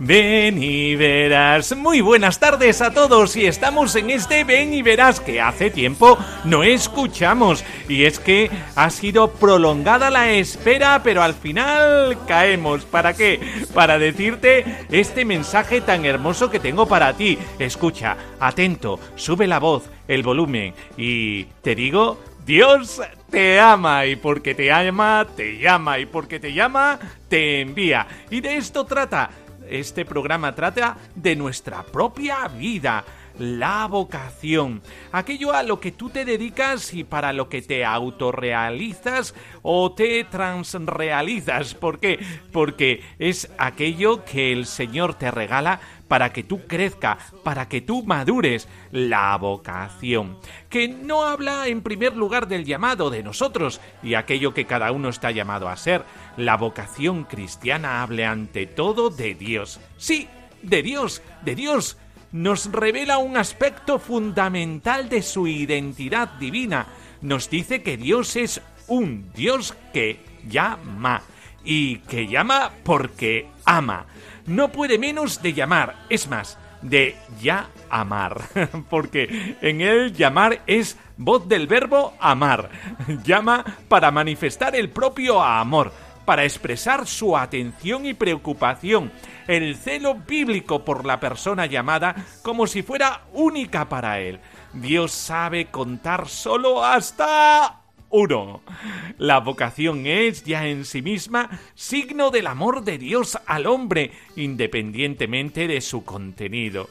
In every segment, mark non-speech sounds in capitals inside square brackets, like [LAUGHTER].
Ven y verás. Muy buenas tardes a todos y estamos en este Ven y verás que hace tiempo no escuchamos y es que ha sido prolongada la espera pero al final caemos. ¿Para qué? Para decirte este mensaje tan hermoso que tengo para ti. Escucha, atento, sube la voz, el volumen y te digo Dios te ama y porque te ama, te llama y porque te llama, te envía. Y de esto trata. Este programa trata de nuestra propia vida, la vocación, aquello a lo que tú te dedicas y para lo que te autorrealizas o te transrealizas. ¿Por qué? Porque es aquello que el Señor te regala para que tú crezca, para que tú madures, la vocación, que no habla en primer lugar del llamado de nosotros y aquello que cada uno está llamado a ser. La vocación cristiana habla ante todo de Dios. Sí, de Dios, de Dios. Nos revela un aspecto fundamental de su identidad divina. Nos dice que Dios es un Dios que llama y que llama porque ama no puede menos de llamar, es más, de ya amar, [LAUGHS] porque en él llamar es voz del verbo amar, llama para manifestar el propio amor, para expresar su atención y preocupación, el celo bíblico por la persona llamada como si fuera única para él. Dios sabe contar solo hasta 1. La vocación es ya en sí misma signo del amor de Dios al hombre, independientemente de su contenido.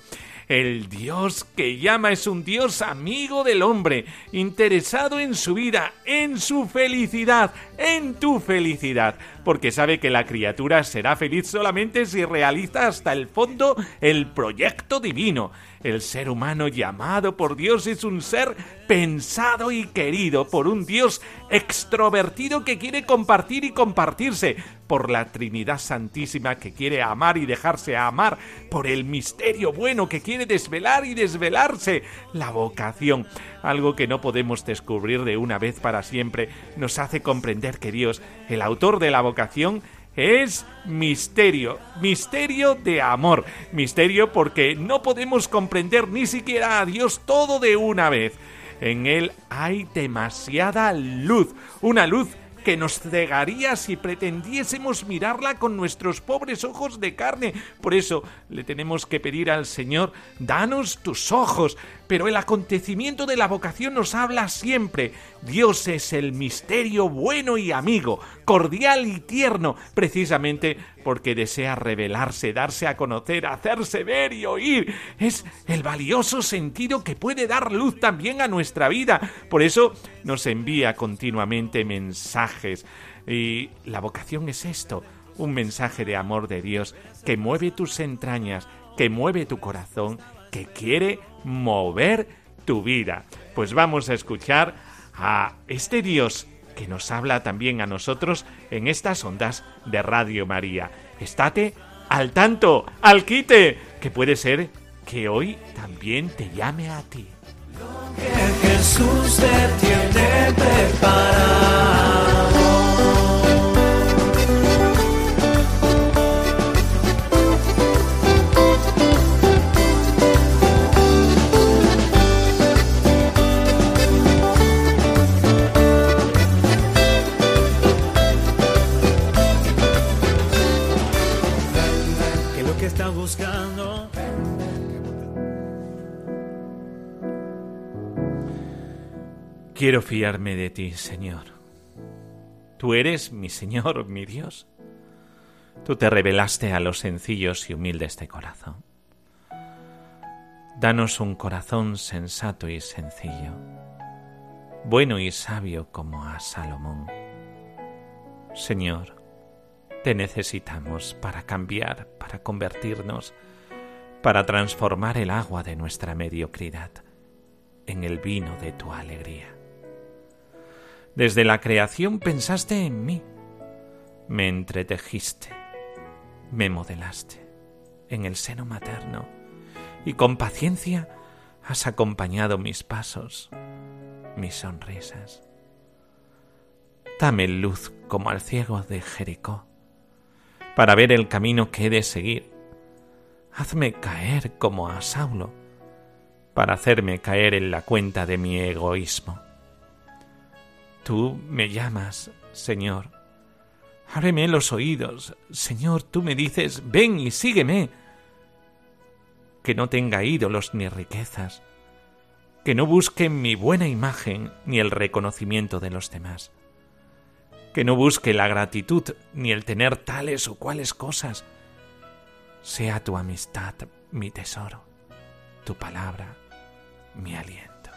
El Dios que llama es un Dios amigo del hombre, interesado en su vida, en su felicidad, en tu felicidad, porque sabe que la criatura será feliz solamente si realiza hasta el fondo el proyecto divino. El ser humano llamado por Dios es un ser pensado y querido por un Dios extrovertido que quiere compartir y compartirse, por la Trinidad Santísima que quiere amar y dejarse amar, por el misterio bueno que quiere desvelar y desvelarse, la vocación, algo que no podemos descubrir de una vez para siempre, nos hace comprender que Dios, el autor de la vocación, es misterio, misterio de amor, misterio porque no podemos comprender ni siquiera a Dios todo de una vez. En Él hay demasiada luz, una luz que nos cegaría si pretendiésemos mirarla con nuestros pobres ojos de carne. Por eso le tenemos que pedir al Señor, danos tus ojos. Pero el acontecimiento de la vocación nos habla siempre. Dios es el misterio bueno y amigo, cordial y tierno, precisamente porque desea revelarse, darse a conocer, hacerse ver y oír. Es el valioso sentido que puede dar luz también a nuestra vida. Por eso nos envía continuamente mensajes. Y la vocación es esto, un mensaje de amor de Dios que mueve tus entrañas, que mueve tu corazón, que quiere mover tu vida. Pues vamos a escuchar a este Dios que nos habla también a nosotros en estas ondas de Radio María. Estate al tanto, al quite, que puede ser que hoy también te llame a ti. Quiero fiarme de ti, Señor. Tú eres mi Señor, mi Dios. Tú te revelaste a los sencillos y humildes de corazón. Danos un corazón sensato y sencillo, bueno y sabio como a Salomón. Señor, te necesitamos para cambiar, para convertirnos, para transformar el agua de nuestra mediocridad en el vino de tu alegría. Desde la creación pensaste en mí, me entretejiste, me modelaste en el seno materno y con paciencia has acompañado mis pasos, mis sonrisas. Dame luz como al ciego de Jericó, para ver el camino que he de seguir. Hazme caer como a Saulo, para hacerme caer en la cuenta de mi egoísmo. Tú me llamas, Señor. Ábreme los oídos, Señor, tú me dices, ven y sígueme. Que no tenga ídolos ni riquezas, que no busque mi buena imagen ni el reconocimiento de los demás que no busque la gratitud ni el tener tales o cuales cosas. Sea tu amistad mi tesoro, tu palabra mi aliento.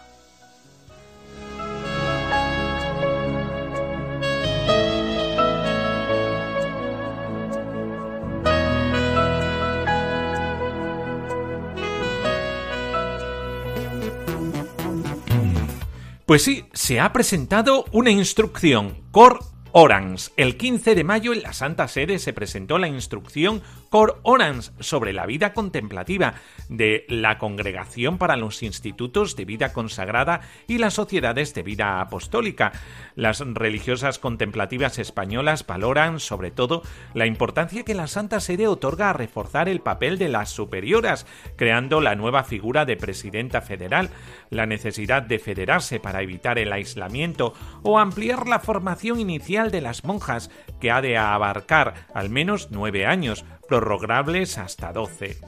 Pues sí, se ha presentado una instrucción Cor Orans. El 15 de mayo en la Santa Sede se presentó la instrucción Cor Orans sobre la vida contemplativa de la Congregación para los Institutos de Vida Consagrada y las Sociedades de Vida Apostólica. Las religiosas contemplativas españolas valoran sobre todo la importancia que la Santa Sede otorga a reforzar el papel de las superioras, creando la nueva figura de presidenta federal, la necesidad de federarse para evitar el aislamiento o ampliar la formación inicial de las monjas, que ha de abarcar al menos nueve años, prorrogables hasta doce.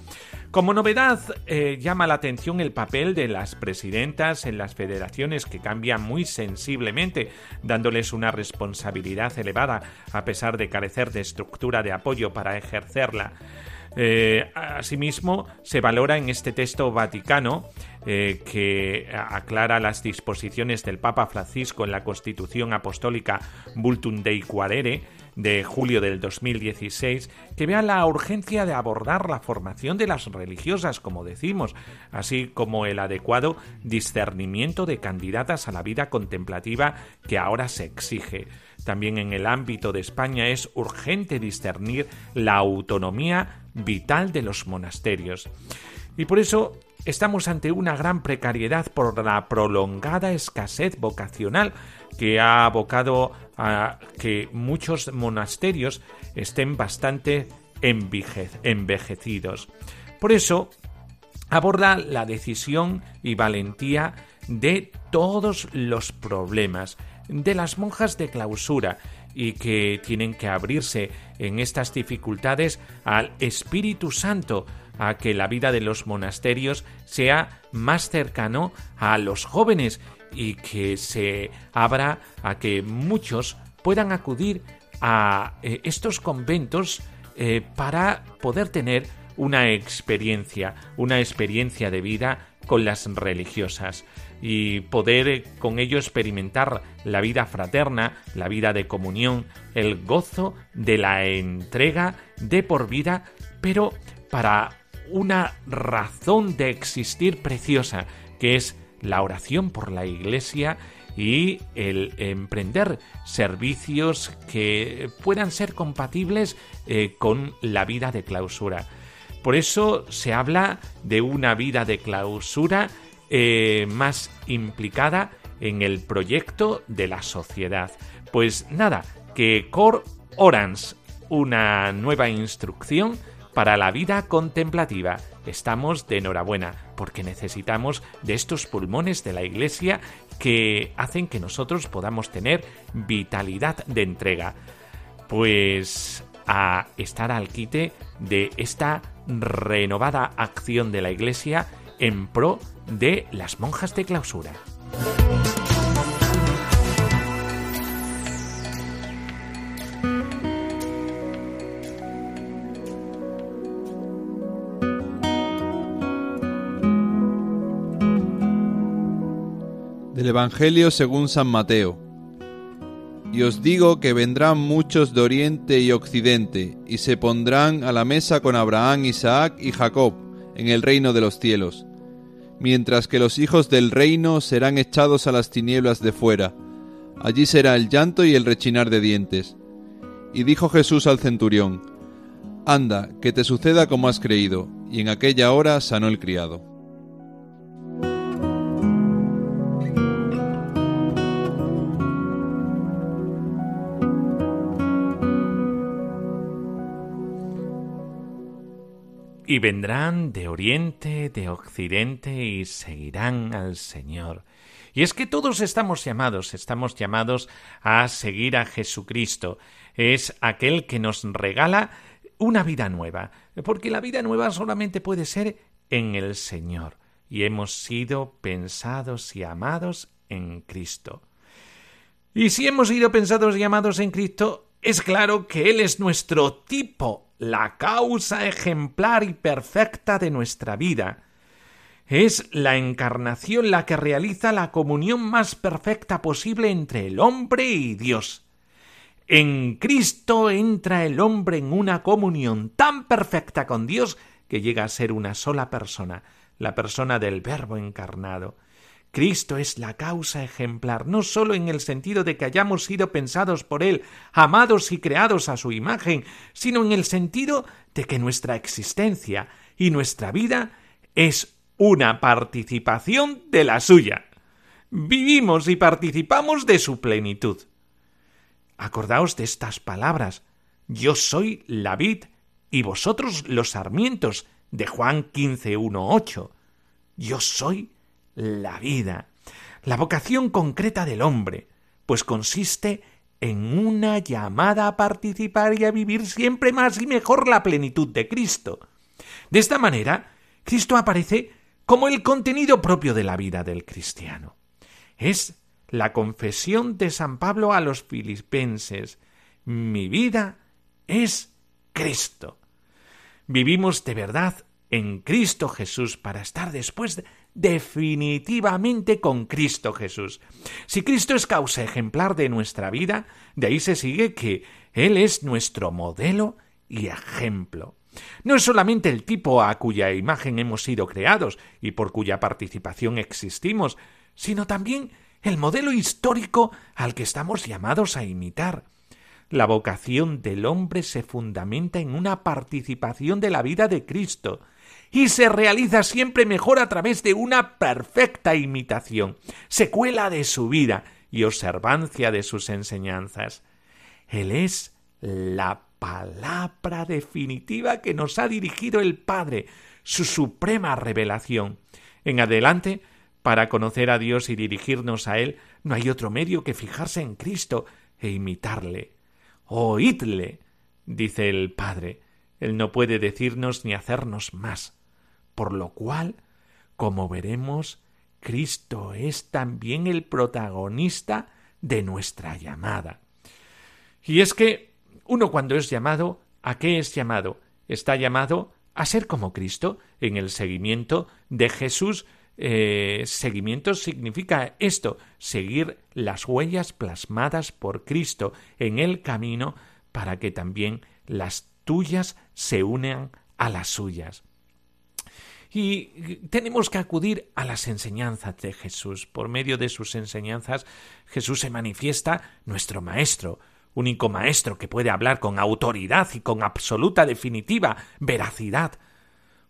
Como novedad, eh, llama la atención el papel de las presidentas en las federaciones que cambia muy sensiblemente, dándoles una responsabilidad elevada a pesar de carecer de estructura de apoyo para ejercerla. Eh, asimismo, se valora en este texto vaticano eh, que aclara las disposiciones del Papa Francisco en la Constitución Apostólica Vultum Dei Quarere de julio del 2016 que vea la urgencia de abordar la formación de las religiosas, como decimos, así como el adecuado discernimiento de candidatas a la vida contemplativa que ahora se exige. También en el ámbito de España es urgente discernir la autonomía vital de los monasterios. Y por eso estamos ante una gran precariedad por la prolongada escasez vocacional que ha abocado a que muchos monasterios estén bastante envejecidos. Por eso aborda la decisión y valentía de todos los problemas, de las monjas de clausura y que tienen que abrirse en estas dificultades al Espíritu Santo, a que la vida de los monasterios sea más cercano a los jóvenes y que se abra a que muchos puedan acudir a eh, estos conventos eh, para poder tener una experiencia, una experiencia de vida con las religiosas y poder eh, con ello experimentar la vida fraterna, la vida de comunión, el gozo de la entrega de por vida, pero para una razón de existir preciosa, que es la oración por la Iglesia y el emprender servicios que puedan ser compatibles eh, con la vida de clausura. Por eso se habla de una vida de clausura eh, más implicada en el proyecto de la sociedad. Pues nada, que Cor Orans, una nueva instrucción para la vida contemplativa. Estamos de enhorabuena porque necesitamos de estos pulmones de la Iglesia que hacen que nosotros podamos tener vitalidad de entrega. Pues a estar al quite de esta renovada acción de la Iglesia en pro de las monjas de clausura. Del Evangelio según San Mateo. Y os digo que vendrán muchos de oriente y occidente, y se pondrán a la mesa con Abraham, Isaac y Jacob en el reino de los cielos, mientras que los hijos del reino serán echados a las tinieblas de fuera. Allí será el llanto y el rechinar de dientes. Y dijo Jesús al centurión, Anda, que te suceda como has creído. Y en aquella hora sanó el criado. Y vendrán de oriente, de occidente y seguirán al Señor. Y es que todos estamos llamados, estamos llamados a seguir a Jesucristo. Es aquel que nos regala una vida nueva, porque la vida nueva solamente puede ser en el Señor. Y hemos sido pensados y amados en Cristo. Y si hemos sido pensados y amados en Cristo, es claro que Él es nuestro tipo la causa ejemplar y perfecta de nuestra vida. Es la encarnación la que realiza la comunión más perfecta posible entre el hombre y Dios. En Cristo entra el hombre en una comunión tan perfecta con Dios que llega a ser una sola persona, la persona del Verbo encarnado. Cristo es la causa ejemplar, no sólo en el sentido de que hayamos sido pensados por Él, amados y creados a su imagen, sino en el sentido de que nuestra existencia y nuestra vida es una participación de la suya. Vivimos y participamos de su plenitud. Acordaos de estas palabras. Yo soy la vid y vosotros los sarmientos de Juan 15, Yo soy la vida, la vocación concreta del hombre, pues consiste en una llamada a participar y a vivir siempre más y mejor la plenitud de Cristo. De esta manera, Cristo aparece como el contenido propio de la vida del cristiano. Es la confesión de San Pablo a los filipenses. Mi vida es Cristo. Vivimos de verdad en Cristo Jesús para estar después definitivamente con Cristo Jesús. Si Cristo es causa ejemplar de nuestra vida, de ahí se sigue que Él es nuestro modelo y ejemplo. No es solamente el tipo a cuya imagen hemos sido creados y por cuya participación existimos, sino también el modelo histórico al que estamos llamados a imitar. La vocación del hombre se fundamenta en una participación de la vida de Cristo, y se realiza siempre mejor a través de una perfecta imitación, secuela de su vida y observancia de sus enseñanzas. Él es la palabra definitiva que nos ha dirigido el Padre, su suprema revelación. En adelante, para conocer a Dios y dirigirnos a Él, no hay otro medio que fijarse en Cristo e imitarle. Oídle, dice el Padre. Él no puede decirnos ni hacernos más por lo cual, como veremos, Cristo es también el protagonista de nuestra llamada. Y es que uno cuando es llamado, ¿a qué es llamado? Está llamado a ser como Cristo en el seguimiento de Jesús. Eh, seguimiento significa esto, seguir las huellas plasmadas por Cristo en el camino para que también las tuyas se unan a las suyas. Y tenemos que acudir a las enseñanzas de Jesús. Por medio de sus enseñanzas, Jesús se manifiesta nuestro Maestro, único Maestro que puede hablar con autoridad y con absoluta definitiva veracidad.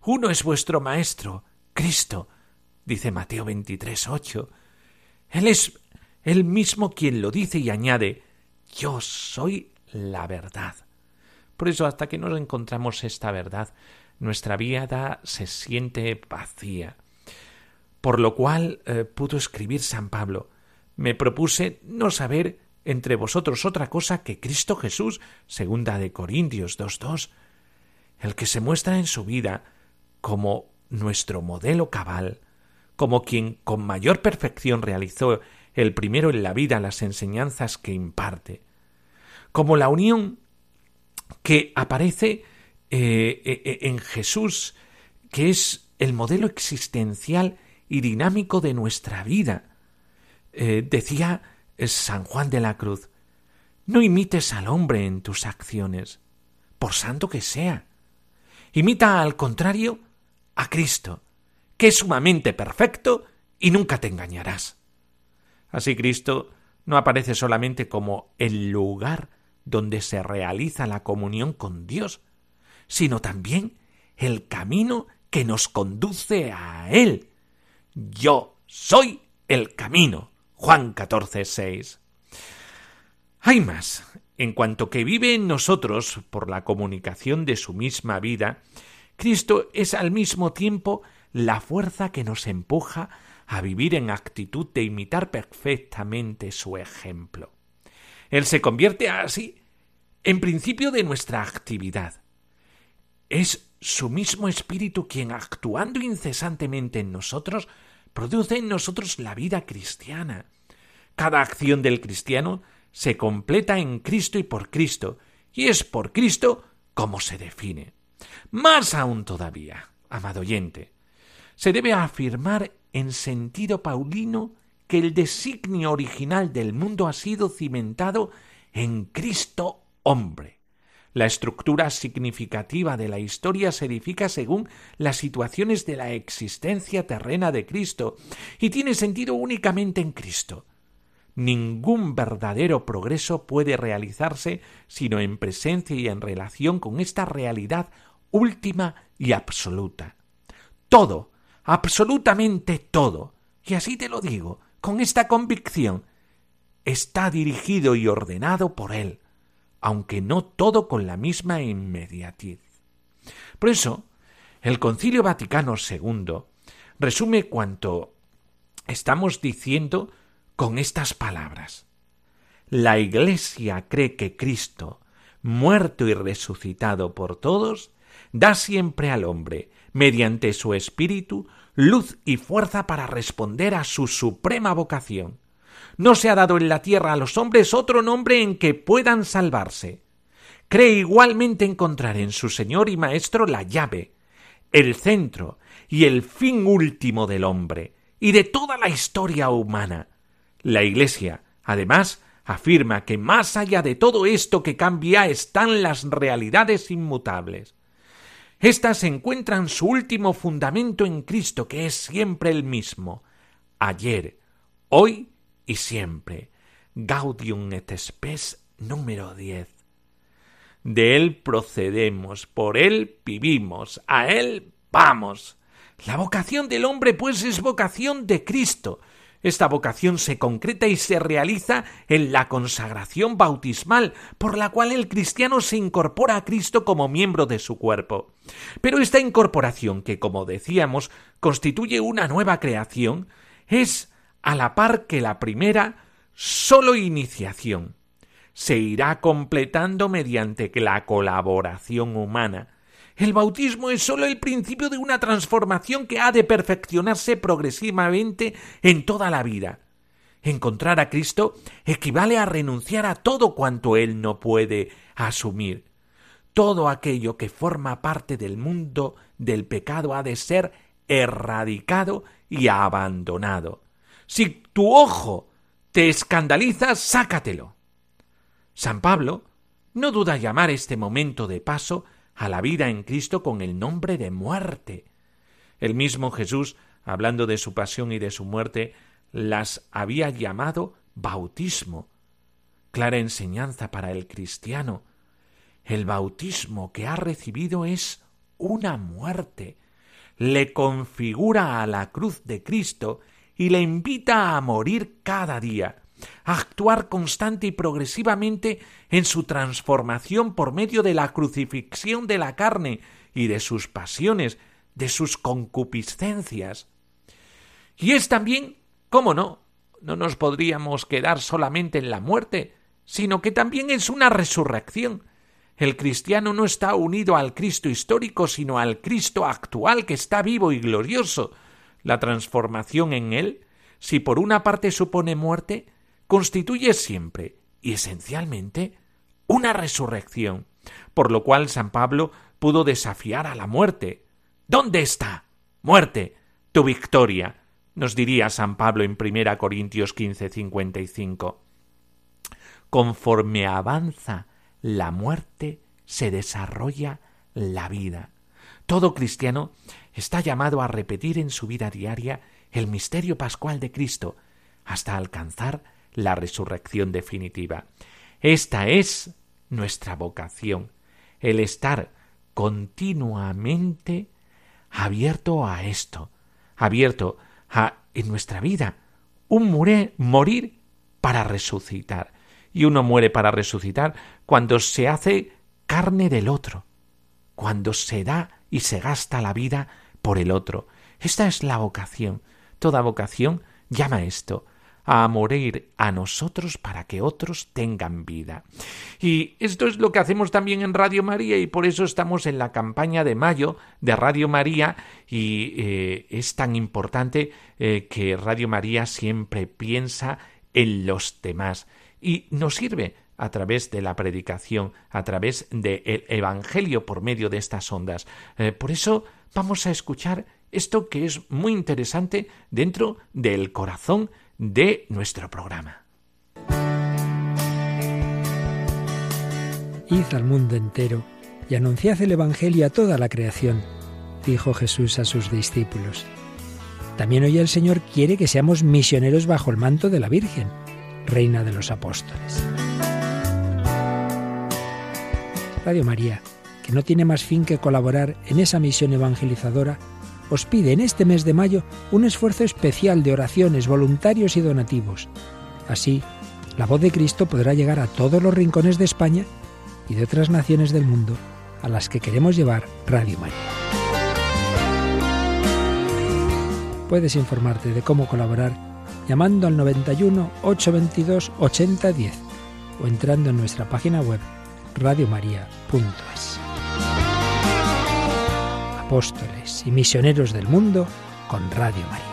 Uno es vuestro Maestro, Cristo, dice Mateo 23, 8. Él es él mismo quien lo dice y añade, yo soy la verdad. Por eso, hasta que nos encontramos esta verdad, nuestra vida se siente vacía. Por lo cual eh, pudo escribir San Pablo, me propuse no saber entre vosotros otra cosa que Cristo Jesús, segunda de Corintios 2.2. el que se muestra en su vida como nuestro modelo cabal, como quien con mayor perfección realizó el primero en la vida las enseñanzas que imparte, como la unión que aparece eh, eh, eh, en Jesús, que es el modelo existencial y dinámico de nuestra vida. decía San Juan de la Cruz, no imites al hombre en tus acciones, por santo que sea. Imita al contrario a Cristo, que es sumamente perfecto y nunca te engañarás. Así Cristo no aparece solamente como el lugar donde se realiza la comunión con Dios, sino también el camino que nos conduce a Él. Yo soy el camino. Juan 14, 6. Hay más. En cuanto que vive en nosotros por la comunicación de su misma vida, Cristo es al mismo tiempo la fuerza que nos empuja a vivir en actitud de imitar perfectamente su ejemplo. Él se convierte así en principio de nuestra actividad. Es su mismo espíritu quien, actuando incesantemente en nosotros, produce en nosotros la vida cristiana. Cada acción del cristiano se completa en Cristo y por Cristo, y es por Cristo como se define. Más aún todavía, amado oyente, se debe afirmar en sentido paulino que el designio original del mundo ha sido cimentado en Cristo hombre. La estructura significativa de la historia se edifica según las situaciones de la existencia terrena de Cristo y tiene sentido únicamente en Cristo. Ningún verdadero progreso puede realizarse sino en presencia y en relación con esta realidad última y absoluta. Todo, absolutamente todo, y así te lo digo, con esta convicción, está dirigido y ordenado por Él, aunque no todo con la misma inmediatez. Por eso, el Concilio Vaticano II resume cuanto estamos diciendo con estas palabras. La Iglesia cree que Cristo, muerto y resucitado por todos, da siempre al hombre, mediante su espíritu, luz y fuerza para responder a su suprema vocación. No se ha dado en la tierra a los hombres otro nombre en que puedan salvarse. Cree igualmente encontrar en su Señor y Maestro la llave, el centro y el fin último del hombre y de toda la historia humana, la Iglesia, además, afirma que más allá de todo esto que cambia están las realidades inmutables. Estas encuentran su último fundamento en Cristo, que es siempre el mismo, ayer, hoy y siempre. Gaudium et Spes número 10. De Él procedemos, por Él vivimos, a Él vamos. La vocación del hombre, pues, es vocación de Cristo, esta vocación se concreta y se realiza en la consagración bautismal, por la cual el cristiano se incorpora a Cristo como miembro de su cuerpo. Pero esta incorporación, que como decíamos constituye una nueva creación, es a la par que la primera solo iniciación. Se irá completando mediante la colaboración humana, el bautismo es sólo el principio de una transformación que ha de perfeccionarse progresivamente en toda la vida. Encontrar a Cristo equivale a renunciar a todo cuanto Él no puede asumir. Todo aquello que forma parte del mundo del pecado ha de ser erradicado y abandonado. Si tu ojo te escandaliza, sácatelo. San Pablo no duda llamar este momento de paso a la vida en Cristo con el nombre de muerte. El mismo Jesús, hablando de su pasión y de su muerte, las había llamado bautismo, clara enseñanza para el cristiano. El bautismo que ha recibido es una muerte, le configura a la cruz de Cristo y le invita a morir cada día, actuar constante y progresivamente en su transformación por medio de la crucifixión de la carne y de sus pasiones, de sus concupiscencias. Y es también, cómo no, no nos podríamos quedar solamente en la muerte, sino que también es una resurrección. El cristiano no está unido al Cristo histórico, sino al Cristo actual que está vivo y glorioso. La transformación en él, si por una parte supone muerte, constituye siempre y esencialmente una resurrección, por lo cual San Pablo pudo desafiar a la muerte. ¿Dónde está? Muerte, tu victoria, nos diría San Pablo en 1 Corintios 15, 55. Conforme avanza la muerte, se desarrolla la vida. Todo cristiano está llamado a repetir en su vida diaria el misterio pascual de Cristo hasta alcanzar la resurrección definitiva. Esta es nuestra vocación, el estar continuamente abierto a esto, abierto a en nuestra vida un morir para resucitar. Y uno muere para resucitar cuando se hace carne del otro, cuando se da y se gasta la vida por el otro. Esta es la vocación. Toda vocación llama esto, a morir a nosotros para que otros tengan vida. Y esto es lo que hacemos también en Radio María y por eso estamos en la campaña de mayo de Radio María y eh, es tan importante eh, que Radio María siempre piensa en los demás y nos sirve a través de la predicación, a través del Evangelio por medio de estas ondas. Eh, por eso vamos a escuchar esto que es muy interesante dentro del corazón de nuestro programa. Id al mundo entero y anunciad el Evangelio a toda la creación, dijo Jesús a sus discípulos. También hoy el Señor quiere que seamos misioneros bajo el manto de la Virgen, Reina de los Apóstoles. Radio María, que no tiene más fin que colaborar en esa misión evangelizadora, os pide en este mes de mayo un esfuerzo especial de oraciones, voluntarios y donativos. Así, la voz de Cristo podrá llegar a todos los rincones de España y de otras naciones del mundo a las que queremos llevar Radio María. Puedes informarte de cómo colaborar llamando al 91 822 8010 o entrando en nuestra página web radiomaria.es apóstoles y misioneros del mundo con Radio María.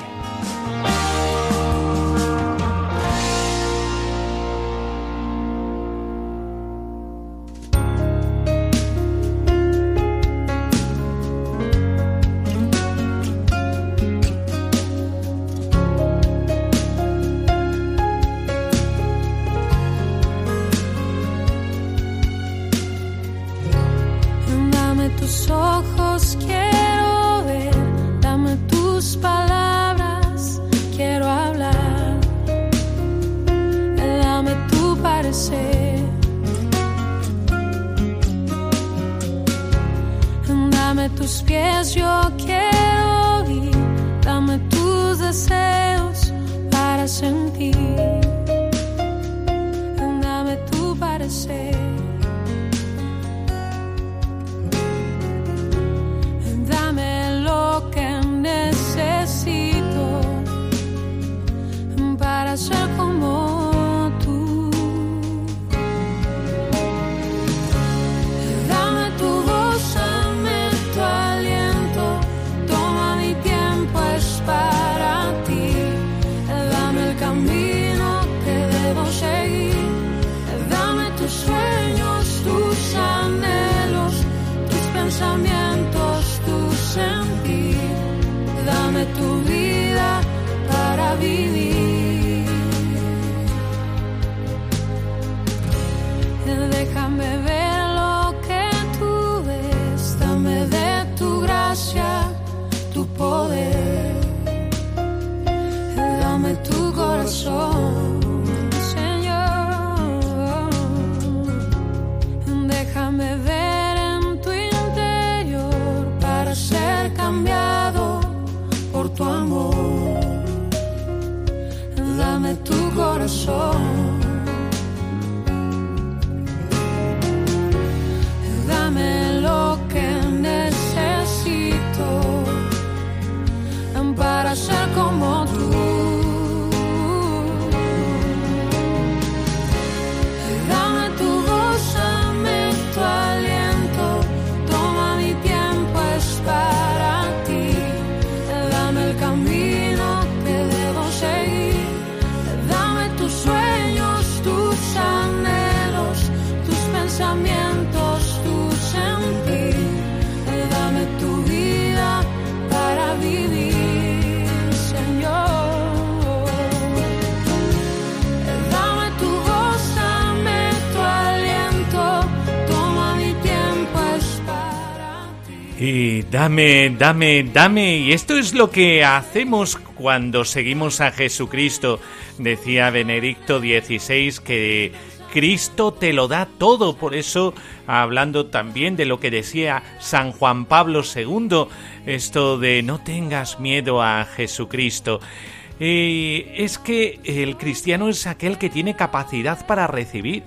Dame, dame, dame. Y esto es lo que hacemos cuando seguimos a Jesucristo. Decía Benedicto XVI que Cristo te lo da todo. Por eso, hablando también de lo que decía San Juan Pablo II, esto de no tengas miedo a Jesucristo. Y es que el cristiano es aquel que tiene capacidad para recibir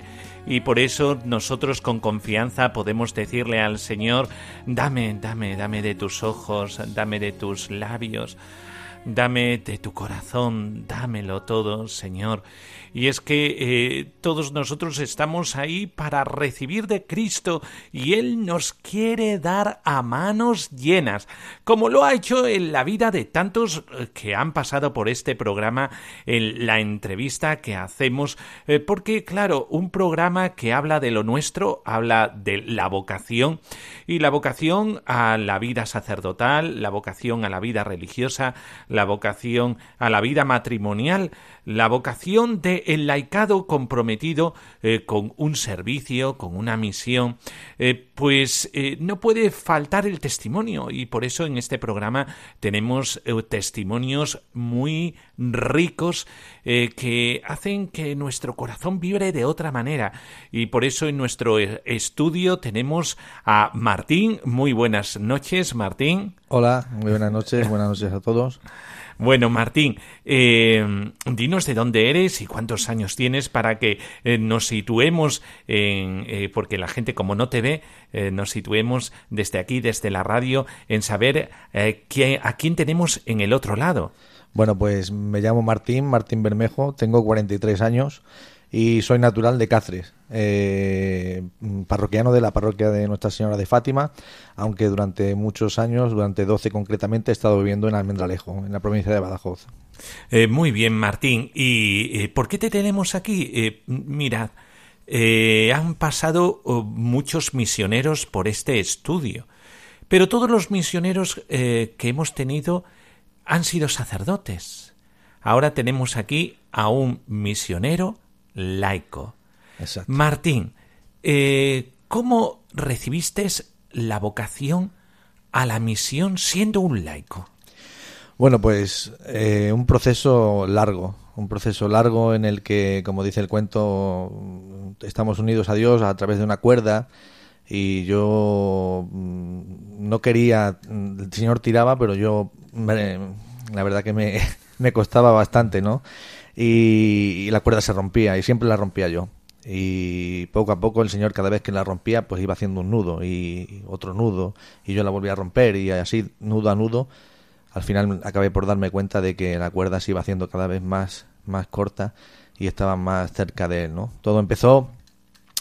y por eso nosotros con confianza podemos decirle al Señor, dame, dame, dame de tus ojos, dame de tus labios, dame de tu corazón, dámelo todo, Señor. Y es que eh, todos nosotros estamos ahí para recibir de Cristo y Él nos quiere dar a manos llenas, como lo ha hecho en la vida de tantos eh, que han pasado por este programa, en la entrevista que hacemos, eh, porque claro, un programa que habla de lo nuestro, habla de la vocación y la vocación a la vida sacerdotal, la vocación a la vida religiosa, la vocación a la vida matrimonial, la vocación de el laicado comprometido eh, con un servicio, con una misión, eh, pues eh, no puede faltar el testimonio y por eso en este programa tenemos testimonios muy ricos que hacen que nuestro corazón vibre de otra manera y por eso en nuestro estudio tenemos a Martín. Muy buenas noches, Martín. Hola, muy buenas noches, buenas noches a todos. Bueno, Martín, eh, dinos de dónde eres y cuántos años tienes para que eh, nos situemos, en, eh, porque la gente como no te ve, nos situemos desde aquí, desde la radio, en saber qué, a quién tenemos en el otro lado. Bueno, pues me llamo Martín, Martín Bermejo, tengo 43 años y soy natural de Cáceres, eh, parroquiano de la parroquia de Nuestra Señora de Fátima, aunque durante muchos años, durante 12 concretamente, he estado viviendo en Almendralejo, en la provincia de Badajoz. Eh, muy bien, Martín. ¿Y eh, por qué te tenemos aquí? mirad, han pasado oh, muchos misioneros por este estudio, pero todos los misioneros que hemos tenido han sido sacerdotes. Ahora tenemos aquí a un misionero laico. Martín, eh, ¿cómo recibiste la vocación a la misión siendo un laico? Bueno, pues eh, un proceso largo, un proceso largo en el que, como dice el cuento, estamos unidos a Dios a través de una cuerda y yo mm, no quería, el Señor tiraba, pero yo, la verdad que me, [LAUGHS] me costaba bastante, ¿no? y, la cuerda se rompía y siempre la rompía yo. Y poco a poco el señor cada vez que la rompía pues iba haciendo un nudo y otro nudo y yo la volvía a romper y así nudo a nudo. Al final acabé por darme cuenta de que la cuerda se iba haciendo cada vez más, más corta y estaba más cerca de él, ¿no? Todo empezó,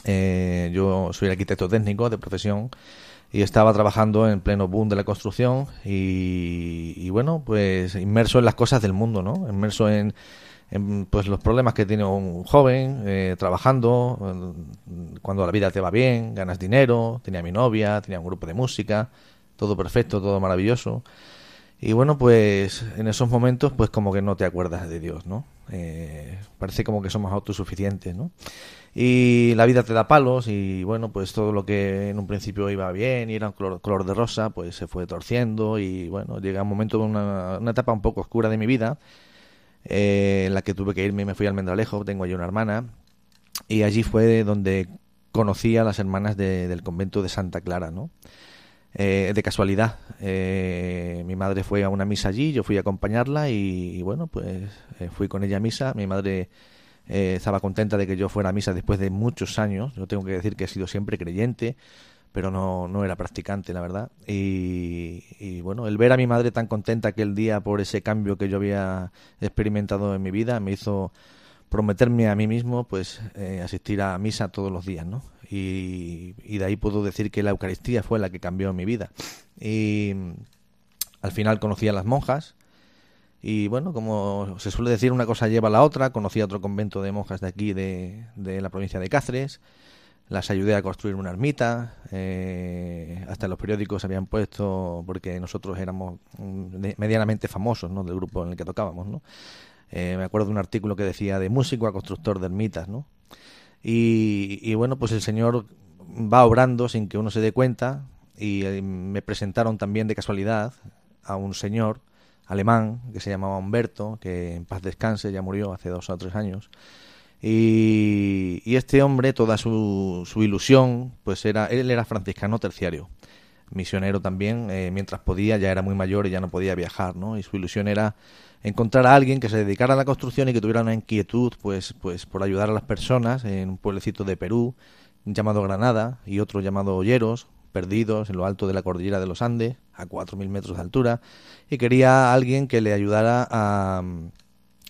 eh, yo soy arquitecto técnico de profesión y estaba trabajando en pleno boom de la construcción y, bueno, pues inmerso en las cosas del mundo, ¿no? Inmerso en pues los problemas que tiene un joven eh, trabajando, cuando la vida te va bien, ganas dinero, tenía mi novia, tenía un grupo de música, todo perfecto, todo maravilloso. Y bueno, pues en esos momentos, pues como que no te acuerdas de Dios, ¿no? Eh, parece como que somos autosuficientes, ¿no? Y la vida te da palos y bueno, pues todo lo que en un principio iba bien y era un color, de rosa, pues se fue torciendo y bueno, llega un momento, una, etapa un poco oscura de mi vida eh, en la que tuve que irme, me fui al Mendralejo, tengo allí una hermana, y allí fue donde conocí a las hermanas del convento de Santa Clara, ¿no? Eh, de casualidad. Eh, mi madre fue a una misa allí, yo fui a acompañarla y, bueno, pues fui con ella a misa. Mi madre estaba contenta de que yo fuera a misa después de muchos años. Yo tengo que decir que he sido siempre creyente, pero no, no era practicante, la verdad. Y, bueno, el ver a mi madre tan contenta aquel día por ese cambio que yo había experimentado en mi vida me hizo prometerme a mí mismo pues eh, asistir a misa todos los días, ¿no? Y, de ahí puedo decir que la Eucaristía fue la que cambió mi vida. Y al final conocí a las monjas y bueno, como se suele decir, una cosa lleva a la otra. Conocí a otro convento de monjas de aquí, de, de la provincia de Cáceres las ayudé a construir una ermita, eh, hasta los periódicos habían puesto, porque nosotros éramos medianamente famosos ¿no? del grupo en el que tocábamos. ¿no? Eh, me acuerdo de un artículo que decía de músico a constructor de ermitas. ¿no? Y, bueno, pues el Señor va obrando sin que uno se dé cuenta y eh, me presentaron también de casualidad a un señor alemán que se llamaba Humberto, que en paz descanse, ya murió hace dos o tres años. Y, este hombre, toda su, su, ilusión, pues era, él era franciscano terciario, misionero también, eh, mientras podía, ya era muy mayor y ya no podía viajar, ¿no? Y su ilusión era encontrar a alguien que se dedicara a la construcción y que tuviera una inquietud, pues, pues por ayudar a las personas en un pueblecito de Perú llamado Granada y otro llamado Olleros, perdidos en lo alto de la cordillera de los Andes, a 4.000 metros de altura, y quería a alguien que le ayudara a,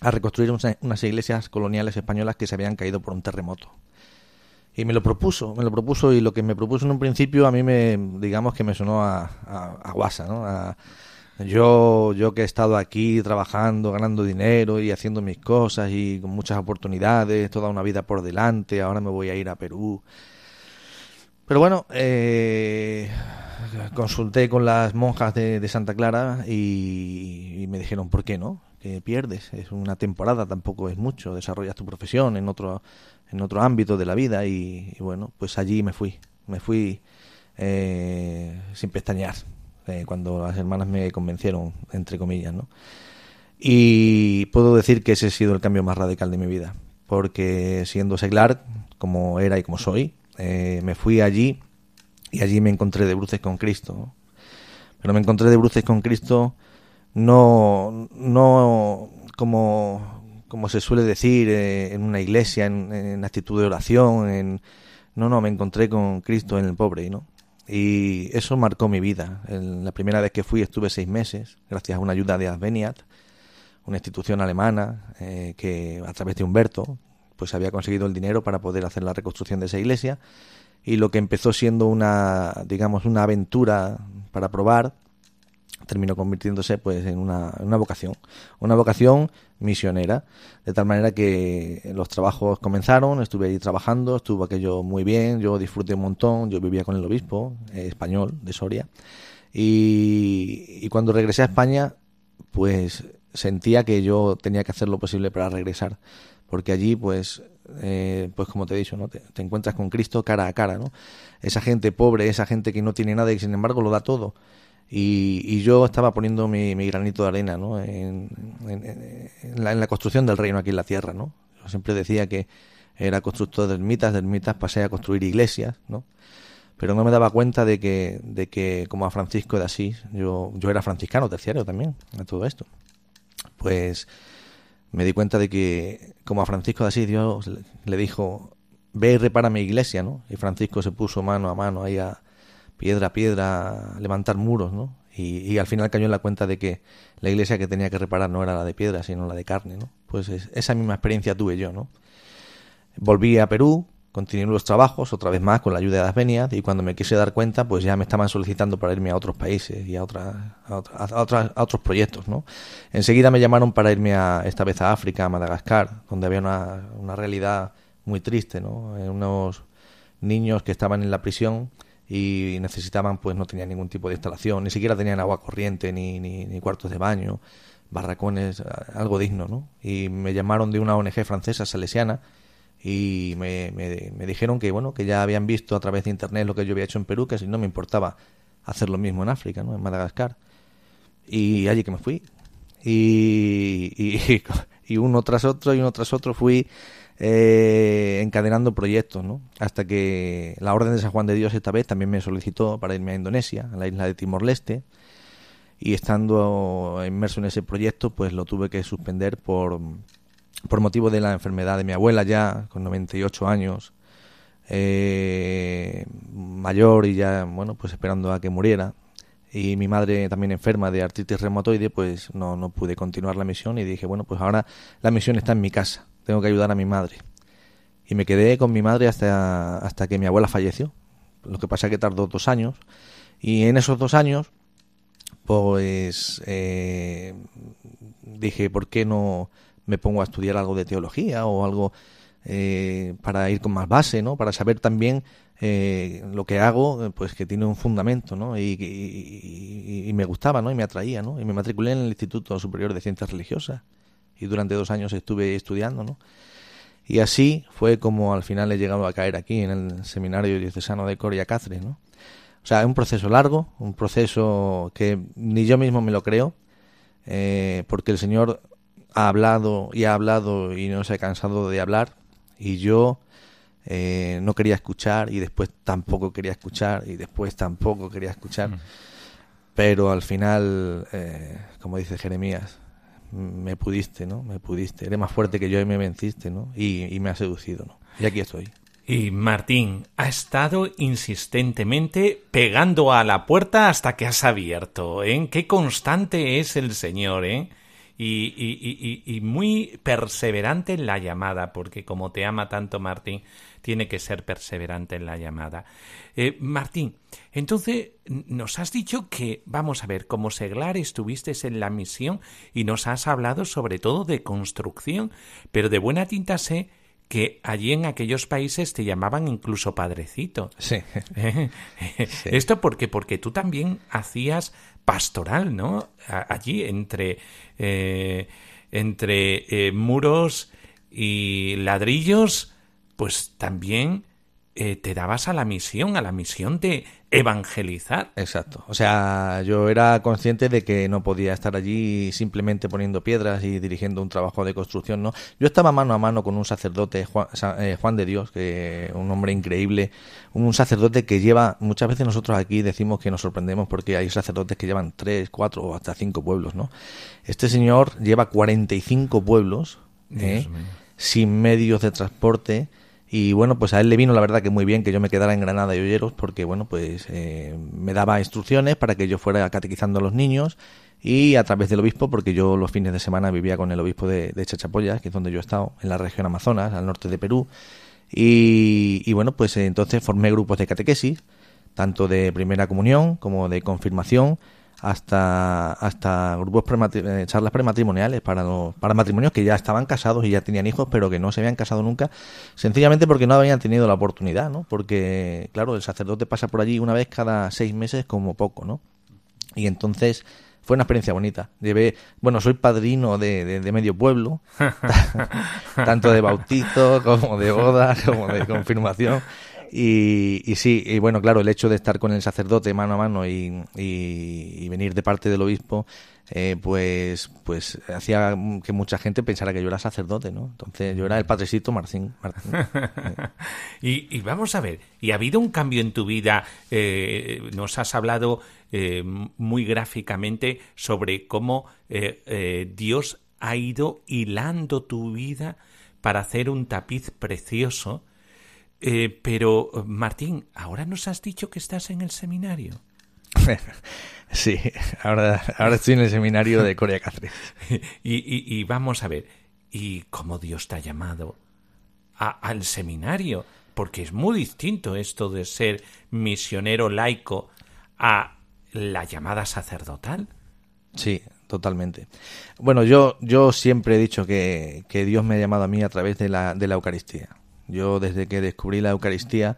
a reconstruir unas iglesias coloniales españolas que se habían caído por un terremoto. Y me lo propuso, me lo propuso y lo que me propuso en un principio a mí me, digamos que me sonó a, a, guasa, ¿no? Yo, yo que he estado aquí trabajando, ganando dinero y haciendo mis cosas y con muchas oportunidades, toda una vida por delante, ahora me voy a ir a Perú. Pero bueno, eh, consulté con las monjas de, Santa Clara y, me dijeron, ¿por qué no? Que pierdes, es una temporada, tampoco es mucho, desarrollas tu profesión en otro, en otro ámbito de la vida y, bueno, pues allí me fui, me fui eh, sin pestañear, eh, cuando las hermanas me convencieron, entre comillas, ¿no? Y puedo decir que ese ha sido el cambio más radical de mi vida, porque siendo seglar, como era y como soy, eh, me fui allí y allí me encontré de bruces con Cristo. Pero me encontré de bruces con Cristo no, no como, como se suele decir eh, en una iglesia, en, actitud de oración, en, no, no, me encontré con Cristo en el pobre, ¿no? Y eso marcó mi vida. la primera vez que fui estuve seis meses, gracias a una ayuda de Adveniat, una institución alemana eh, que a través de Humberto, pues había conseguido el dinero para poder hacer la reconstrucción de esa iglesia y lo que empezó siendo una, digamos, una aventura para probar, terminó convirtiéndose pues en una, una, vocación, una vocación misionera, de tal manera que los trabajos comenzaron, estuve ahí trabajando, estuvo aquello muy bien, yo disfruté un montón, yo vivía con el obispo eh, español de Soria y, y cuando regresé a España pues sentía que yo tenía que hacer lo posible para regresar, porque allí pues eh, pues como te he dicho, ¿no? Te, encuentras con Cristo cara a cara, ¿no? Esa gente pobre, esa gente que no tiene nada y sin embargo lo da todo. Y, yo estaba poniendo mi, granito de arena, ¿no? En, la, construcción del reino aquí en la tierra, ¿no? Yo siempre decía que era constructor de ermitas, de ermitas pasé a construir iglesias, ¿no? Pero no me daba cuenta de que, de que como a Francisco de Asís, yo, yo era franciscano terciario también, a todo esto. Pues me di cuenta de que, como a Francisco de Asís, Dios le dijo, ve y repara mi iglesia, ¿no? Y Francisco se puso mano a mano ahí a piedra a piedra a levantar muros, ¿no? Y, al final cayó en la cuenta de que la iglesia que tenía que reparar no era la de piedra, sino la de carne, ¿no? Pues esa misma experiencia tuve yo, ¿no? Volví a Perú, continué los trabajos, otra vez más con la ayuda de las venias, y cuando me quise dar cuenta, pues ya me estaban solicitando para irme a otros países y a, otra, a, otros proyectos, ¿no? Enseguida me llamaron para irme a, esta vez a África, a Madagascar, donde había una, una realidad muy triste, ¿no? Unos niños que estaban en la prisión y necesitaban, pues no tenían ningún tipo de instalación, ni siquiera tenían agua corriente, ni, ni, ni cuartos de baño, barracones, algo digno, ¿no? Y me llamaron de una ONG francesa, salesiana, y me, me, dijeron que bueno que ya habían visto a través de internet lo que yo había hecho en Perú que si no me importaba hacer lo mismo en África no en Madagascar. Y allí que me fui. Y, y, [LAUGHS] uno tras otro y uno tras otro fui eh, encadenando proyectos no hasta que la orden de San Juan de Dios esta vez también me solicitó para irme a Indonesia a la isla de Timor Leste y estando inmerso en ese proyecto pues lo tuve que suspender por por motivo de la enfermedad de mi abuela ya, con 98 años, eh, mayor y ya, bueno, pues esperando a que muriera. Y mi madre también enferma de artritis reumatoide, pues no, no pude continuar la misión y dije, bueno, pues ahora la misión está en mi casa, tengo que ayudar a mi madre. Y me quedé con mi madre hasta, hasta que mi abuela falleció. Lo que pasa es que tardó dos años. Y en esos dos años, pues eh, dije, ¿por qué no me pongo a estudiar algo de teología o algo eh, para ir con más base, ¿no? Para saber también eh, lo que hago, pues que tiene un fundamento, ¿no? Y, me gustaba, ¿no? Y me atraía, ¿no? Y me matriculé en el Instituto Superior de Ciencias Religiosas y durante dos años estuve estudiando, ¿no? Y así fue como al final he llegado a caer aquí en el Seminario Diocesano de Coria Cáceres, ¿no? O sea, es un proceso largo, un proceso que ni yo mismo me lo creo, eh, porque el Señor ha hablado y ha hablado y no se ha cansado de hablar, y yo eh, no quería escuchar y después tampoco quería escuchar y después tampoco quería escuchar. Pero al final, eh, como dice Jeremías, me pudiste, ¿no? Me pudiste. Eres más fuerte que yo y me venciste, ¿no? Y, y me has seducido, ¿no? Y aquí estoy. Y Martín ha estado insistentemente pegando a la puerta hasta que has abierto, ¿eh? Qué constante es el Señor, ¿eh? Y, y, y, y, muy perseverante en la llamada, porque como te ama tanto Martín, tiene que ser perseverante en la llamada. Eh, Martín, entonces nos has dicho que, vamos a ver, como seglar estuviste en la misión y nos has hablado sobre todo de construcción, pero de buena tinta sé que allí en aquellos países te llamaban incluso padrecito. Sí. [LAUGHS] Esto porque porque tú también hacías pastoral, ¿no? Allí entre eh, entre eh, muros y ladrillos, pues también eh, te dabas a la misión, a la misión de evangelizar. Exacto. O sea, yo era consciente de que no podía estar allí simplemente poniendo piedras y dirigiendo un trabajo de construcción, ¿no? Yo estaba mano a mano con un sacerdote, Juan, eh, Juan de Dios, que un hombre increíble, un sacerdote que lleva, muchas veces nosotros aquí decimos que nos sorprendemos porque hay sacerdotes que llevan tres, cuatro o hasta cinco pueblos, ¿no? Este señor lleva 45 pueblos, ¿eh? sin medios de transporte, y bueno, pues a él le vino la verdad que muy bien que yo me quedara en Granada y Olleros porque bueno, pues eh, me daba instrucciones para que yo fuera catequizando a los niños y a través del obispo, porque yo los fines de semana vivía con el obispo de, Chachapoyas, que es donde yo he estado, en la región Amazonas, al norte de Perú. Y, y bueno, pues entonces formé grupos de catequesis, tanto de primera comunión como de confirmación, hasta, hasta grupos eh, charlas prematrimoniales para, los, para matrimonios que ya estaban casados y ya tenían hijos, pero que no se habían casado nunca, sencillamente porque no habían tenido la oportunidad, ¿no? Porque, claro, el sacerdote pasa por allí una vez cada seis meses como poco, ¿no? Y entonces fue una experiencia bonita. Llevé, bueno, soy padrino de, de, medio pueblo, [LAUGHS] tanto de bautizo como de boda, como de confirmación. Y, sí, y bueno, claro, el hecho de estar con el sacerdote mano a mano y, venir de parte del obispo, eh, pues, pues hacía que mucha gente pensara que yo era sacerdote, ¿no? Entonces yo era el padrecito Martín. [LAUGHS] Y, vamos a ver, ¿y ha habido un cambio en tu vida? Eh, nos has hablado eh, muy gráficamente sobre cómo eh, eh, Dios ha ido hilando tu vida para hacer un tapiz precioso eh, pero, Martín, ahora nos has dicho que estás en el seminario. sí, ahora, ahora estoy en el seminario de Corea Cáceres. [LAUGHS] y, y, y, vamos a ver, ¿y cómo Dios te ha llamado a, al seminario? Porque es muy distinto esto de ser misionero laico a la llamada sacerdotal. Sí, totalmente. Bueno, yo, yo siempre he dicho que, que Dios me ha llamado a mí a través de la, de la Eucaristía. Yo desde que descubrí la Eucaristía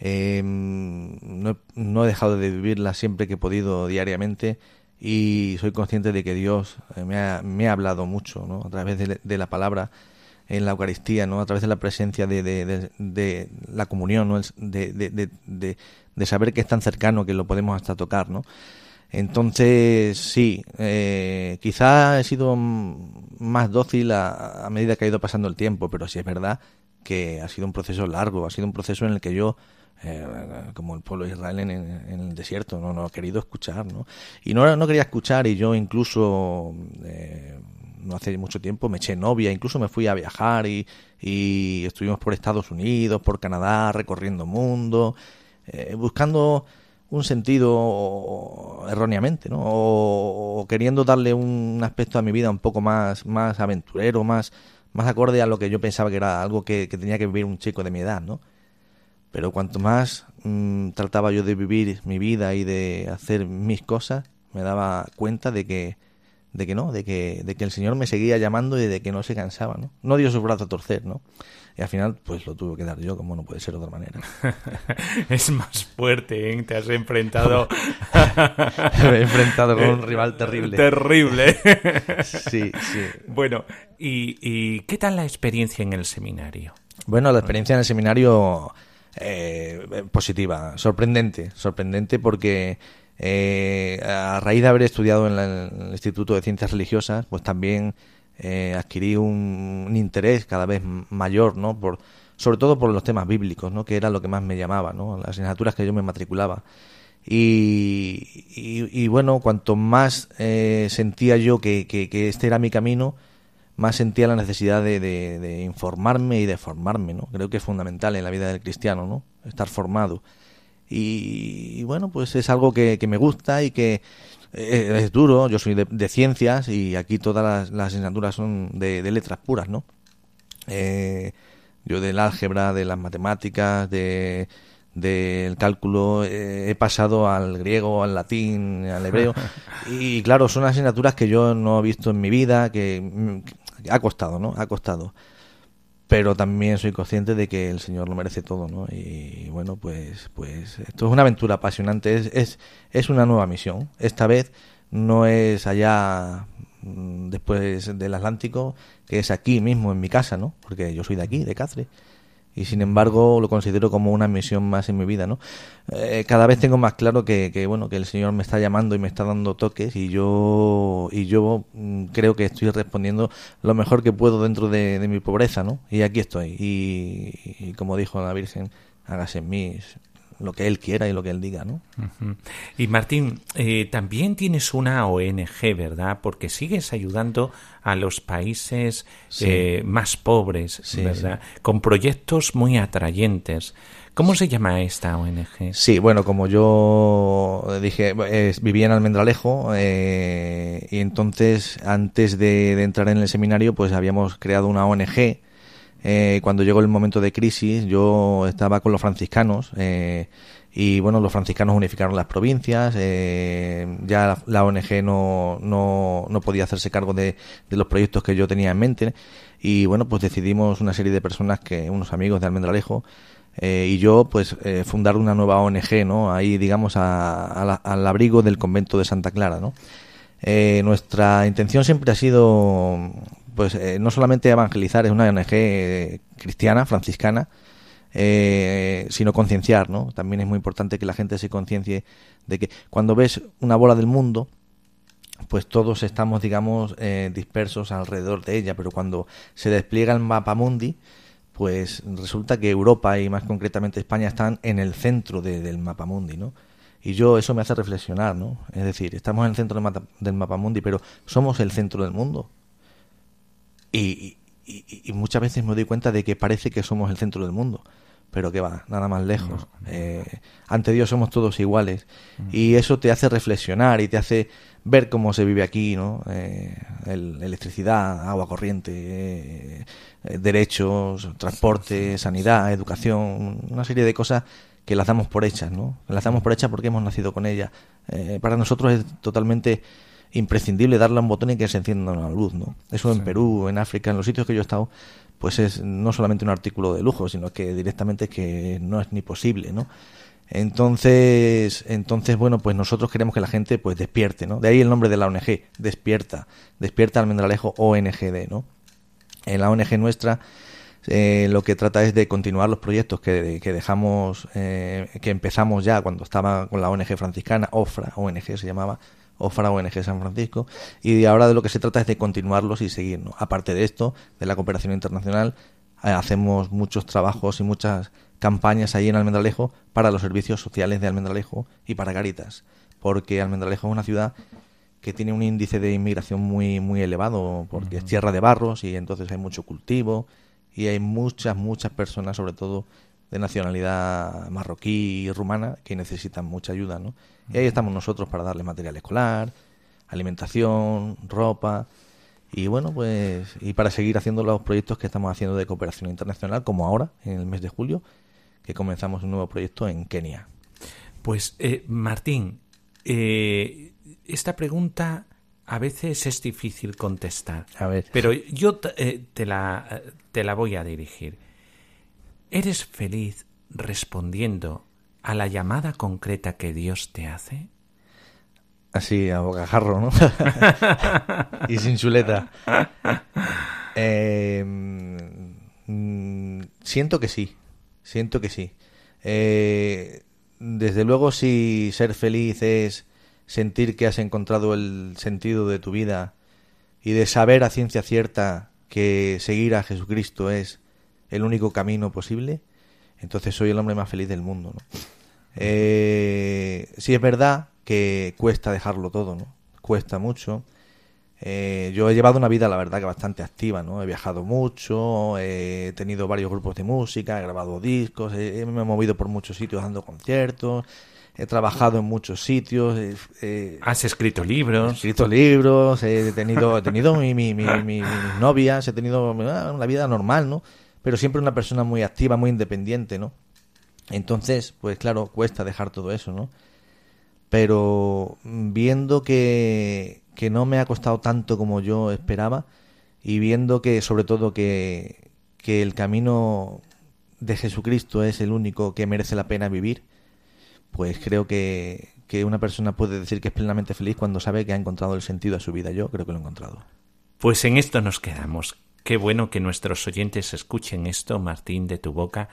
eh, no, no, he dejado de vivirla siempre que he podido diariamente y soy consciente de que Dios eh, me ha, me ha hablado mucho ¿no? a través de, la palabra en la Eucaristía, ¿no? a través de la presencia de, de, de la comunión, ¿no? de, de, saber que es tan cercano que lo podemos hasta tocar. ¿no? Entonces, sí, eh, quizá he sido más dócil a, a, medida que ha ido pasando el tiempo, pero sí es verdad que ha sido un proceso largo, ha sido un proceso en el que yo, eh, como el pueblo de Israel en, en, el desierto, no, no he querido escuchar, ¿no? Y no, no quería escuchar y yo incluso, eh, no hace mucho tiempo, me eché novia, incluso me fui a viajar y, y estuvimos por Estados Unidos, por Canadá, recorriendo mundo, eh, buscando un sentido erróneamente, ¿no? O, o, queriendo darle un aspecto a mi vida un poco más, más aventurero, más más acorde a lo que yo pensaba que era algo que, que tenía que vivir un chico de mi edad, ¿no? Pero cuanto más mmm, trataba yo de vivir mi vida y de hacer mis cosas, me daba cuenta de que, de que no, de que, de que el Señor me seguía llamando y de que no se cansaba, ¿no? No dio su brazo a torcer, ¿no? Y al final, pues lo tuve que dar yo, como no puede ser de otra manera. [LAUGHS] es más fuerte, ¿eh? Te has enfrentado. [LAUGHS] Me he enfrentado con un rival terrible. Terrible. [LAUGHS] sí, sí. Bueno, ¿y, ¿y qué tal la experiencia en el seminario? Bueno, la experiencia en el seminario eh, positiva, sorprendente, sorprendente porque eh, a raíz de haber estudiado en, el Instituto de Ciencias Religiosas, pues también eh, adquirí un, interés cada vez mayor, ¿no? Por, sobre todo por los temas bíblicos, ¿no? Que era lo que más me llamaba, ¿no? Las asignaturas que yo me matriculaba. Y, bueno, cuanto más eh, sentía yo que, este era mi camino, más sentía la necesidad de, informarme y de formarme, ¿no? Creo que es fundamental en la vida del cristiano, ¿no? Estar formado. Y, bueno, pues es algo que, me gusta y que eh, es duro. Yo soy de, ciencias y aquí todas las, asignaturas son de, letras puras, ¿no? Eh, yo del álgebra, de las matemáticas, de del cálculo eh, he pasado al griego, al latín, al hebreo [LAUGHS] y claro, son asignaturas que yo no he visto en mi vida, que, que ha costado, ¿no? Ha costado pero también soy consciente de que el Señor lo merece todo, ¿no? Y bueno, pues, pues esto es una aventura apasionante, es, es, es una nueva misión. Esta vez no es allá mm, después del Atlántico, que es aquí mismo en mi casa, ¿no? Porque yo soy de aquí, de Cáceres y sin embargo lo considero como una misión más en mi vida, ¿no? Eh, cada vez tengo más claro que, que, bueno que el Señor me está llamando y me está dando toques y yo y yo mm, creo que estoy respondiendo lo mejor que puedo dentro de, mi pobreza, ¿no? Y aquí estoy y, como dijo la Virgen, hágase en mí lo que él quiera y lo que él diga, ¿no? Y Martín, eh, también tienes una ONG, ¿verdad? Porque sigues ayudando a los países eh, más pobres, ¿verdad? Con proyectos muy atrayentes. ¿Cómo se llama esta ONG? Sí, bueno, como yo dije, vivía en Almendralejo eh, y entonces antes de, de, entrar en el seminario pues habíamos creado una ONG eh, cuando llegó el momento de crisis, yo estaba con los franciscanos eh, y bueno, los franciscanos unificaron las provincias, eh, ya la, ONG no, no, no, podía hacerse cargo de, los proyectos que yo tenía en mente y bueno, pues decidimos una serie de personas, que unos amigos de Almendralejo, y yo pues fundar una nueva ONG, ¿no? Ahí digamos al abrigo del convento de Santa Clara, nuestra intención siempre ha sido pues eh, no solamente evangelizar, es una ONG cristiana, franciscana, eh, sino concienciar, ¿no? También es muy importante que la gente se conciencie de que cuando ves una bola del mundo, pues todos estamos, digamos, eh, dispersos alrededor de ella, pero cuando se despliega el mapa mundi, pues resulta que Europa y más concretamente España están en el centro del mapa mundi, ¿no? Y yo eso me hace reflexionar, ¿no? Es decir, estamos en el centro del, del mapa mundi, pero somos el centro del mundo. Y, muchas veces me doy cuenta de que parece que somos el centro del mundo, pero que va, nada más lejos. Eh, ante Dios somos todos iguales. Mm. Y eso te hace reflexionar y te hace ver cómo se vive aquí, ¿no? Eh, electricidad, agua corriente, eh, derechos, transporte, sanidad, educación, una serie de cosas que las damos por hechas, ¿no? Las damos por hechas porque hemos nacido con ellas. para nosotros es totalmente imprescindible darle a un botón y que se encienda una luz, ¿no? Eso en Perú, en África, en los sitios que yo he estado, pues es no solamente un artículo de lujo, sino que directamente es que no es ni posible, ¿no? Entonces, entonces bueno, pues nosotros queremos que la gente pues despierte, ¿no? De ahí el nombre de la ONG, despierta, despierta Almendralejo ONGD, ¿no? En la ONG nuestra eh, lo que trata es de continuar los proyectos que, que dejamos, eh, que empezamos ya cuando estaba con la ONG franciscana, OFRA, ONG se llamaba, o Fra ONG San Francisco, y ahora de lo que se trata es de continuarlos y seguirnos. Aparte de esto, de la cooperación internacional, eh, hacemos muchos trabajos y muchas campañas ahí en Almendralejo para los servicios sociales de Almendralejo y para Caritas, porque Almendralejo es una ciudad que tiene un índice de inmigración muy muy elevado, porque es tierra de barros y entonces hay mucho cultivo y hay muchas muchas personas, sobre todo de nacionalidad marroquí y rumana, que necesitan mucha ayuda, ¿no? Y ahí estamos nosotros para darle material escolar, alimentación, ropa y bueno, pues y para seguir haciendo los proyectos que estamos haciendo de cooperación internacional, como ahora, en el mes de julio, que comenzamos un nuevo proyecto en Kenia. Pues eh, Martín, eh, esta pregunta a veces es difícil contestar, a ver. pero yo eh, te, la, te la voy a dirigir. ¿Eres feliz respondiendo a la llamada concreta que Dios te hace? Así, a bocajarro, ¿no? [LAUGHS] y sin chuleta. [LAUGHS] Em, siento que sí, siento que sí. Eh, desde luego, si ser feliz es sentir que has encontrado el sentido de tu vida y de saber a ciencia cierta que seguir a Jesucristo es el único camino posible, entonces soy el hombre más feliz del mundo. ¿no? Eh, sí es verdad que cuesta dejarlo todo, ¿no? Cuesta mucho. Eh, yo he llevado una vida, la verdad, que bastante activa, ¿no? He viajado mucho, he tenido varios grupos de música, he grabado discos, he, me he movido por muchos sitios dando conciertos, he trabajado en muchos sitios. Has escrito libros. He escrito libros, he tenido, he tenido mi, mi, mi, mis novias, he tenido una vida normal, ¿no? Pero siempre una persona muy activa, muy independiente, ¿no? Entonces, pues claro, cuesta dejar todo eso, ¿no? Pero viendo que, que no me ha costado tanto como yo esperaba y viendo que sobre todo que, que el camino de Jesucristo es el único que merece la pena vivir, pues creo que, que una persona puede decir que es plenamente feliz cuando sabe que ha encontrado el sentido a su vida. Yo creo que lo he encontrado. Pues en esto nos quedamos. Qué bueno que nuestros oyentes escuchen esto, Martín, de tu boca,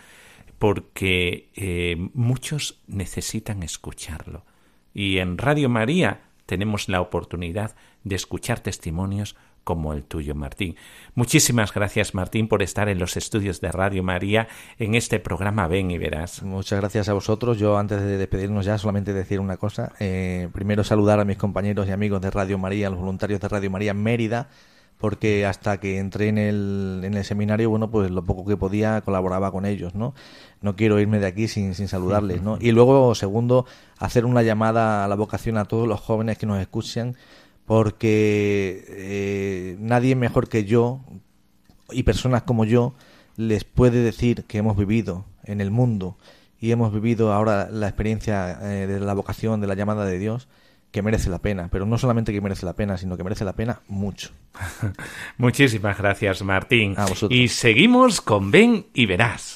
porque eh, muchos necesitan escucharlo. Y en Radio María tenemos la oportunidad de escuchar testimonios como el tuyo, Martín. Muchísimas gracias, Martín, por estar en los estudios de Radio María en este programa Ven y Verás. Muchas gracias a vosotros. Yo, antes de despedirnos ya, solamente decir una cosa. Eh, primero, saludar a mis compañeros y amigos de Radio María, los voluntarios de Radio María Mérida, porque hasta que entré en el, en el seminario, bueno, pues lo poco que podía colaboraba con ellos, ¿no? No quiero irme de aquí sin, sin saludarles, ¿no? Y luego, segundo, hacer una llamada a la vocación a todos los jóvenes que nos escuchan, porque eh, nadie mejor que yo y personas como yo les puede decir que hemos vivido en el mundo y hemos vivido ahora la experiencia eh, de la vocación, de la llamada de Dios, que merece la pena, pero no solamente que merece la pena, sino que merece la pena mucho. [LAUGHS] Muchísimas gracias, Martín. A vosotros. Y seguimos con Ven y Verás.